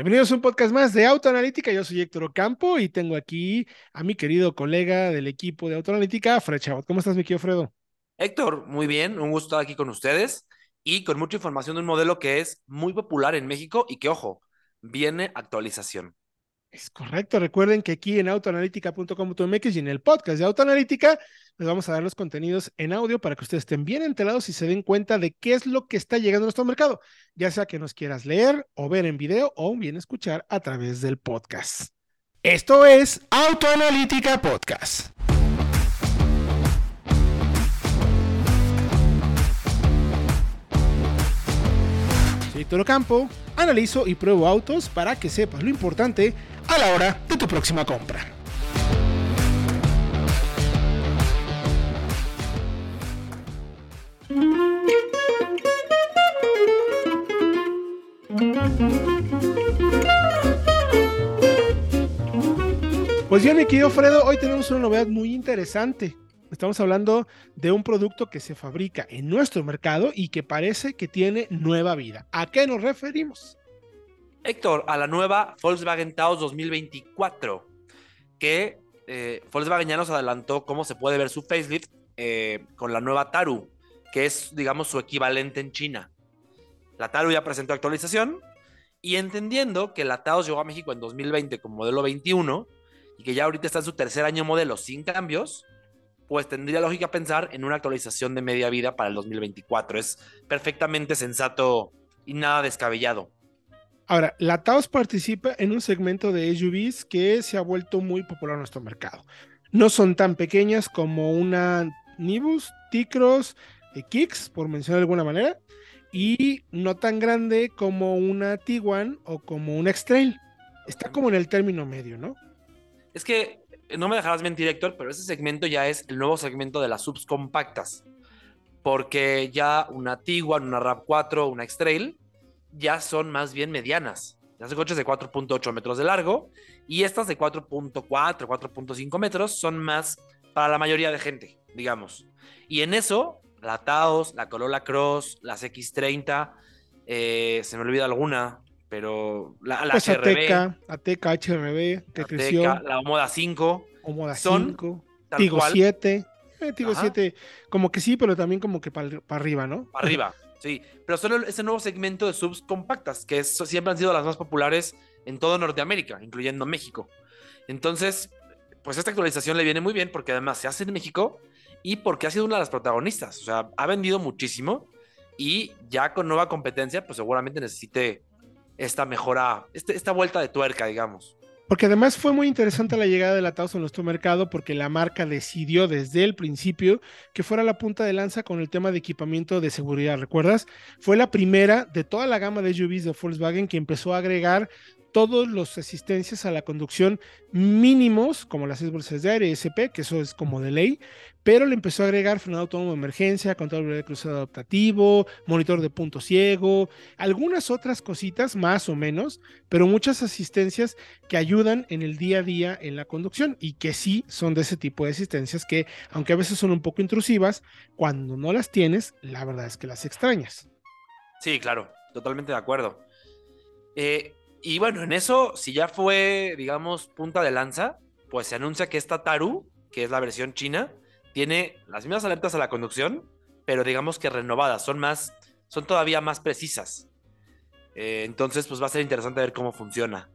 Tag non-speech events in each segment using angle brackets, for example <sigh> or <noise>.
Bienvenidos a un podcast más de Autoanalítica. Yo soy Héctor Ocampo y tengo aquí a mi querido colega del equipo de Autoanalítica, Fred Chabot. ¿Cómo estás, mi querido Fredo? Héctor, muy bien, un gusto estar aquí con ustedes y con mucha información de un modelo que es muy popular en México y que, ojo, viene actualización. Es correcto. Recuerden que aquí en autoanalítica.com.mx y en el podcast de Autoanalítica les vamos a dar los contenidos en audio para que ustedes estén bien enterados y se den cuenta de qué es lo que está llegando a nuestro mercado, ya sea que nos quieras leer o ver en video o bien escuchar a través del podcast. Esto es Autoanalítica Podcast. Soy Toro Campo, analizo y pruebo autos para que sepas lo importante a la hora de tu próxima compra. Pues bien, mi querido Fredo, hoy tenemos una novedad muy interesante. Estamos hablando de un producto que se fabrica en nuestro mercado y que parece que tiene nueva vida. ¿A qué nos referimos? Héctor, a la nueva Volkswagen Taos 2024, que eh, Volkswagen ya nos adelantó cómo se puede ver su facelift eh, con la nueva Taru, que es, digamos, su equivalente en China. La Taru ya presentó actualización y entendiendo que la Taos llegó a México en 2020 con modelo 21 y que ya ahorita está en su tercer año modelo sin cambios, pues tendría lógica pensar en una actualización de media vida para el 2024. Es perfectamente sensato y nada descabellado. Ahora, la Taos participa en un segmento de SUVs que se ha vuelto muy popular en nuestro mercado. No son tan pequeñas como una Nibus, T-Cross, eh, Kicks, por mencionar de alguna manera, y no tan grande como una Tiguan o como un X-Trail. Está como en el término medio, ¿no? Es que no me dejarás mentir, Héctor, pero ese segmento ya es el nuevo segmento de las subs compactas. Porque ya una Tiguan, una RAV4, una X-Trail ya son más bien medianas. Ya son coches de 4.8 metros de largo y estas de 4.4, 4.5 metros son más para la mayoría de gente, digamos. Y en eso, la Taos, la Corolla Cross, las X30, eh, se me olvida alguna, pero la, la Pues HRB, Ateca, Ateca, HRB, que la creció, Teca, la Moda 5, Omoda son 5, tal Tigo cual. 7. Eh, Tigo Ajá. 7, como que sí, pero también como que para arriba, ¿no? para arriba, <laughs> sí. Pero el- ese nuevo segmento de subs compactas, que es- siempre han sido las más populares en todo Norteamérica, incluyendo México. Entonces, pues esta actualización le viene muy bien porque además se hace en México y porque ha sido una de las protagonistas. O sea, ha vendido muchísimo y ya con nueva competencia, pues seguramente necesite esta mejora, este- esta vuelta de tuerca, digamos. Porque además fue muy interesante la llegada de la Taos en nuestro mercado porque la marca decidió desde el principio que fuera la punta de lanza con el tema de equipamiento de seguridad. ¿Recuerdas? Fue la primera de toda la gama de SUVs de Volkswagen que empezó a agregar todos los asistencias a la conducción mínimos, como las seis bolsas de aire, SP, que eso es como de ley, pero le empezó a agregar frenado autónomo de emergencia, control de cruzado adaptativo, monitor de punto ciego, algunas otras cositas más o menos, pero muchas asistencias que ayudan en el día a día en la conducción y que sí son de ese tipo de asistencias que, aunque a veces son un poco intrusivas, cuando no las tienes, la verdad es que las extrañas. Sí, claro, totalmente de acuerdo. Eh, y bueno, en eso, si ya fue, digamos, punta de lanza, pues se anuncia que esta Taru, que es la versión china, tiene las mismas alertas a la conducción, pero digamos que renovadas, son más, son todavía más precisas. Eh, entonces, pues va a ser interesante ver cómo funciona.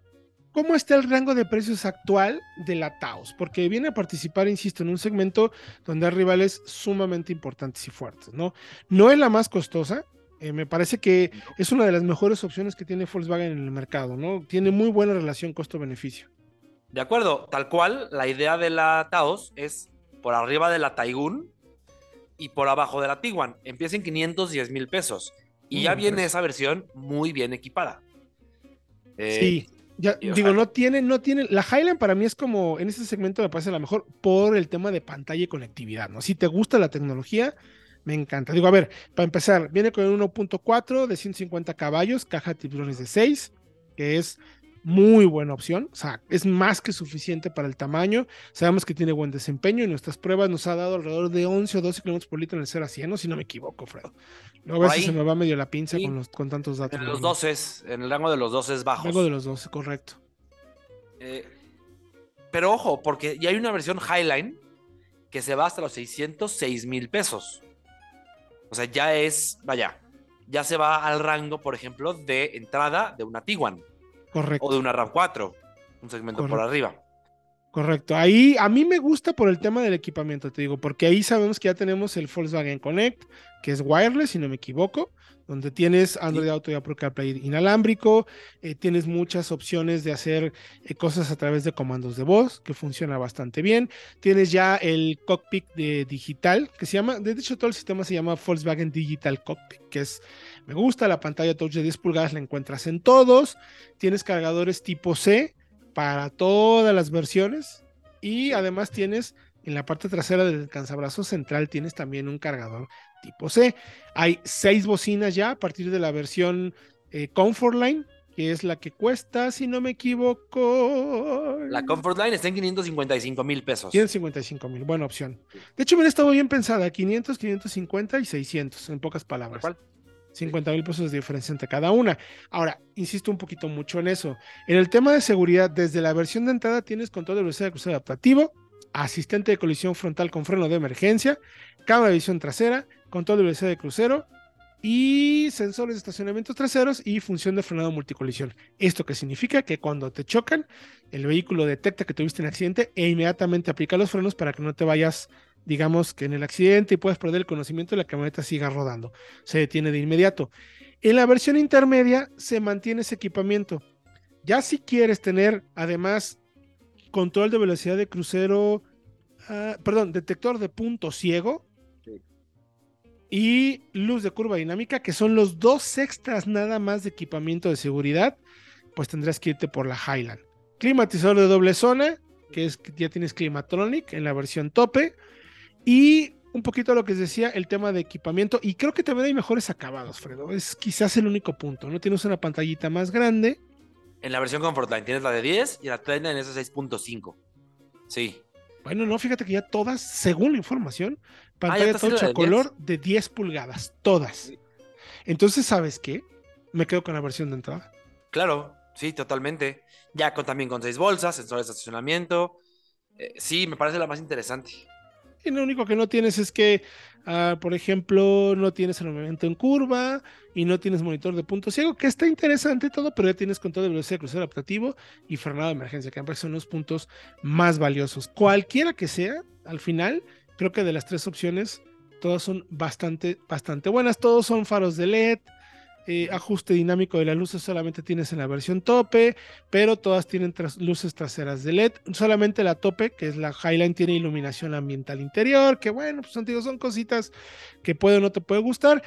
¿Cómo está el rango de precios actual de la Taos? Porque viene a participar, insisto, en un segmento donde hay rivales sumamente importantes y fuertes, ¿no? No es la más costosa, eh, me parece que es una de las mejores opciones que tiene Volkswagen en el mercado, ¿no? Tiene muy buena relación costo-beneficio. De acuerdo, tal cual, la idea de la Taos es por arriba de la Taigun y por abajo de la Tiguan. Empieza en 510 mil pesos. Y Mm, ya viene pues. esa versión muy bien equipada. Eh, Sí, ya digo, no tiene, no tiene, la Highland para mí es como, en ese segmento me parece la mejor por el tema de pantalla y conectividad, ¿no? Si te gusta la tecnología, me encanta. Digo, a ver, para empezar, viene con un 1.4 de 150 caballos, caja de tiburones de 6, que es muy buena opción, o sea, es más que suficiente para el tamaño. Sabemos que tiene buen desempeño y nuestras pruebas nos ha dado alrededor de 11 o 12 kilómetros por litro en el 0 a 100, si no me equivoco, Fredo. Luego a veces se me va medio la pinza con, los, con tantos datos. En los 12, en el rango de los 12 bajos. Rango de los 12, correcto. Eh, pero ojo, porque ya hay una versión Highline que se va hasta los 606 mil pesos. O sea, ya es, vaya, ya se va al rango, por ejemplo, de entrada de una Tiguan. Correcto. O de una RAV4, un segmento por arriba. Correcto. Ahí a mí me gusta por el tema del equipamiento, te digo, porque ahí sabemos que ya tenemos el Volkswagen Connect, que es wireless, si no me equivoco, donde tienes Android Auto y Apple CarPlay inalámbrico, eh, tienes muchas opciones de hacer eh, cosas a través de comandos de voz, que funciona bastante bien. Tienes ya el cockpit de digital, que se llama, de hecho todo el sistema se llama Volkswagen Digital Cockpit, que es, me gusta, la pantalla touch de 10 pulgadas la encuentras en todos. Tienes cargadores tipo C, para todas las versiones y además tienes en la parte trasera del descansabrazo central tienes también un cargador tipo C. Hay seis bocinas ya a partir de la versión eh, Comfort Line, que es la que cuesta, si no me equivoco. La Comfort Line está en 555 mil pesos. 555 mil, buena opción. De hecho, hubiera estado bien pensada, 500, 550 y 600, en pocas palabras. ¿Cuál? 50 mil pesos de diferencia entre cada una. Ahora, insisto un poquito mucho en eso. En el tema de seguridad, desde la versión de entrada tienes control de velocidad de crucero adaptativo, asistente de colisión frontal con freno de emergencia, cámara de visión trasera, control de velocidad de crucero y sensores de estacionamientos traseros y función de frenado multicolisión. Esto que significa que cuando te chocan, el vehículo detecta que tuviste un accidente e inmediatamente aplica los frenos para que no te vayas digamos que en el accidente y puedes perder el conocimiento y la camioneta siga rodando. Se detiene de inmediato. En la versión intermedia se mantiene ese equipamiento. Ya si quieres tener además control de velocidad de crucero, ah, perdón, detector de punto ciego y luz de curva dinámica, que son los dos extras nada más de equipamiento de seguridad, pues tendrás que irte por la Highland. Climatizador de doble zona, que es que ya tienes Climatronic en la versión tope y un poquito lo que decía, el tema de equipamiento. Y creo que también hay mejores acabados, Fredo. Es quizás el único punto. No tienes una pantallita más grande. En la versión Comfortline tienes la de 10 y la Trendline es de 6.5. Sí. Bueno, no, fíjate que ya todas, según la información, ah, pantalla touch color de 10 pulgadas. Todas. Entonces, ¿sabes qué? Me quedo con la versión de entrada. Claro, sí, totalmente. Ya con, también con seis bolsas, sensores de estacionamiento. Eh, sí, me parece la más interesante. Y lo único que no tienes es que, ah, por ejemplo, no tienes el movimiento en curva y no tienes monitor de punto ciego, que está interesante todo, pero ya tienes control de velocidad de crucero adaptativo y frenado de emergencia, que me parecen los puntos más valiosos. Cualquiera que sea, al final, creo que de las tres opciones, todas son bastante, bastante buenas. Todos son faros de LED, eh, ajuste dinámico de las luces solamente tienes en la versión tope, pero todas tienen luces traseras de LED. Solamente la tope, que es la Highline, tiene iluminación ambiental interior, que bueno, pues son cositas que puede o no te puede gustar.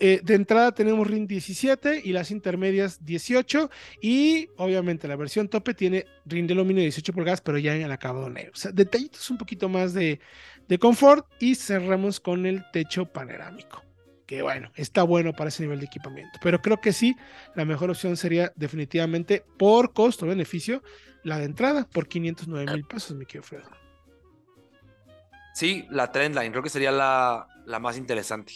Eh, de entrada tenemos RIN 17 y las intermedias 18 y obviamente la versión tope tiene RIN de aluminio 18 pulgadas pero ya en el acabado negro. O sea, detallitos un poquito más de, de confort y cerramos con el techo panorámico que bueno, está bueno para ese nivel de equipamiento. Pero creo que sí, la mejor opción sería definitivamente por costo-beneficio la de entrada por 509 mil pesos, mi querido Fredo. Sí, la Trendline, creo que sería la, más interesante.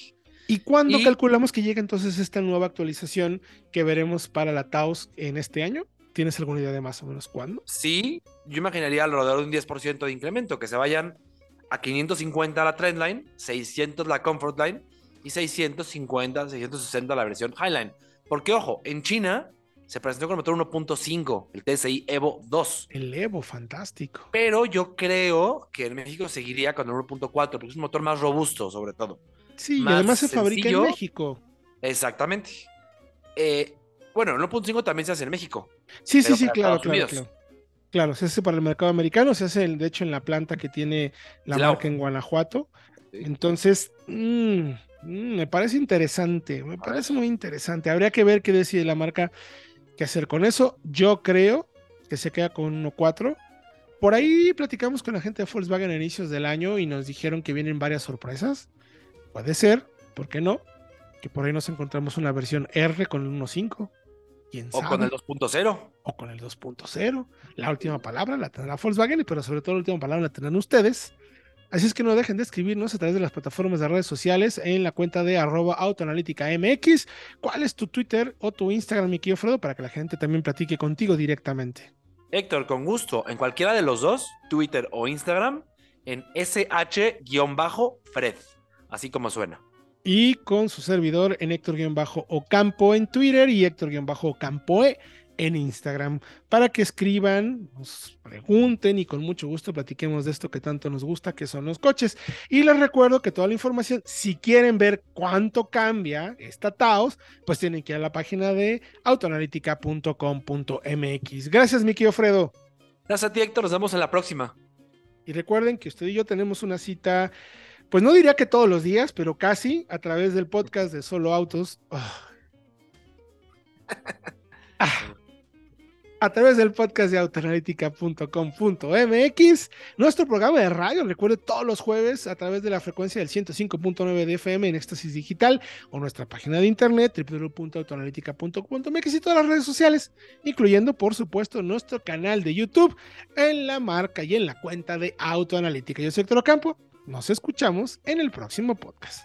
¿Y cuándo calculamos que llega entonces esta nueva actualización que veremos para la Taos en este año? ¿Tienes alguna idea de más o menos cuándo? Sí, yo imaginaría alrededor de un 10% de incremento, que se vayan a 550 la Trendline, 600 la Comfort Line y 650, 660 la versión Highline. Porque, ojo, en China se presentó con el motor 1.5, el TSI Evo 2. El Evo, fantástico. Pero yo creo que en México seguiría con el 1.4, porque es un motor más robusto, sobre todo. Sí, y además se fabrica en México. Exactamente. Eh, bueno, el 1.5 también se hace en México. Sí, sí, sí, claro, claro, claro. se hace para el mercado americano, se hace, de hecho, en la planta que tiene la marca en Guanajuato. Entonces, mmm, Mm, me parece interesante, me parece muy interesante. Habría que ver qué decide la marca qué hacer con eso. Yo creo que se queda con 1.4. Por ahí platicamos con la gente de Volkswagen a inicios del año y nos dijeron que vienen varias sorpresas. Puede ser, ¿por qué no? Que por ahí nos encontramos una versión R con el 1.5. ¿Quién sabe? O con el 2.0. o con el 2.0. La última palabra la tendrá Volkswagen, pero sobre todo la última palabra la tendrán ustedes. Así es que no dejen de escribirnos a través de las plataformas de redes sociales en la cuenta de arroba autoanalítica MX. ¿Cuál es tu Twitter o tu Instagram, mi querido Fredo, para que la gente también platique contigo directamente? Héctor, con gusto, en cualquiera de los dos, Twitter o Instagram, en SH-Fred, así como suena. Y con su servidor en Héctor-Ocampo en Twitter y Héctor-Ocampoe en Instagram para que escriban, nos pregunten y con mucho gusto platiquemos de esto que tanto nos gusta, que son los coches. Y les recuerdo que toda la información, si quieren ver cuánto cambia esta Taos, pues tienen que ir a la página de autoanalítica.com.mx. Gracias, mi querido Fredo. Gracias a ti, Héctor. Nos vemos en la próxima. Y recuerden que usted y yo tenemos una cita, pues no diría que todos los días, pero casi a través del podcast de Solo Autos. Ah. Ah <laughs> a través del podcast de autoanalítica.com.mx, nuestro programa de radio, recuerde todos los jueves a través de la frecuencia del 105.9 de FM en Éxtasis Digital o nuestra página de internet www.autoanalítica.com.mx y todas las redes sociales, incluyendo por supuesto nuestro canal de YouTube en la marca y en la cuenta de Autoanalítica. Yo soy Héctor Ocampo, nos escuchamos en el próximo podcast.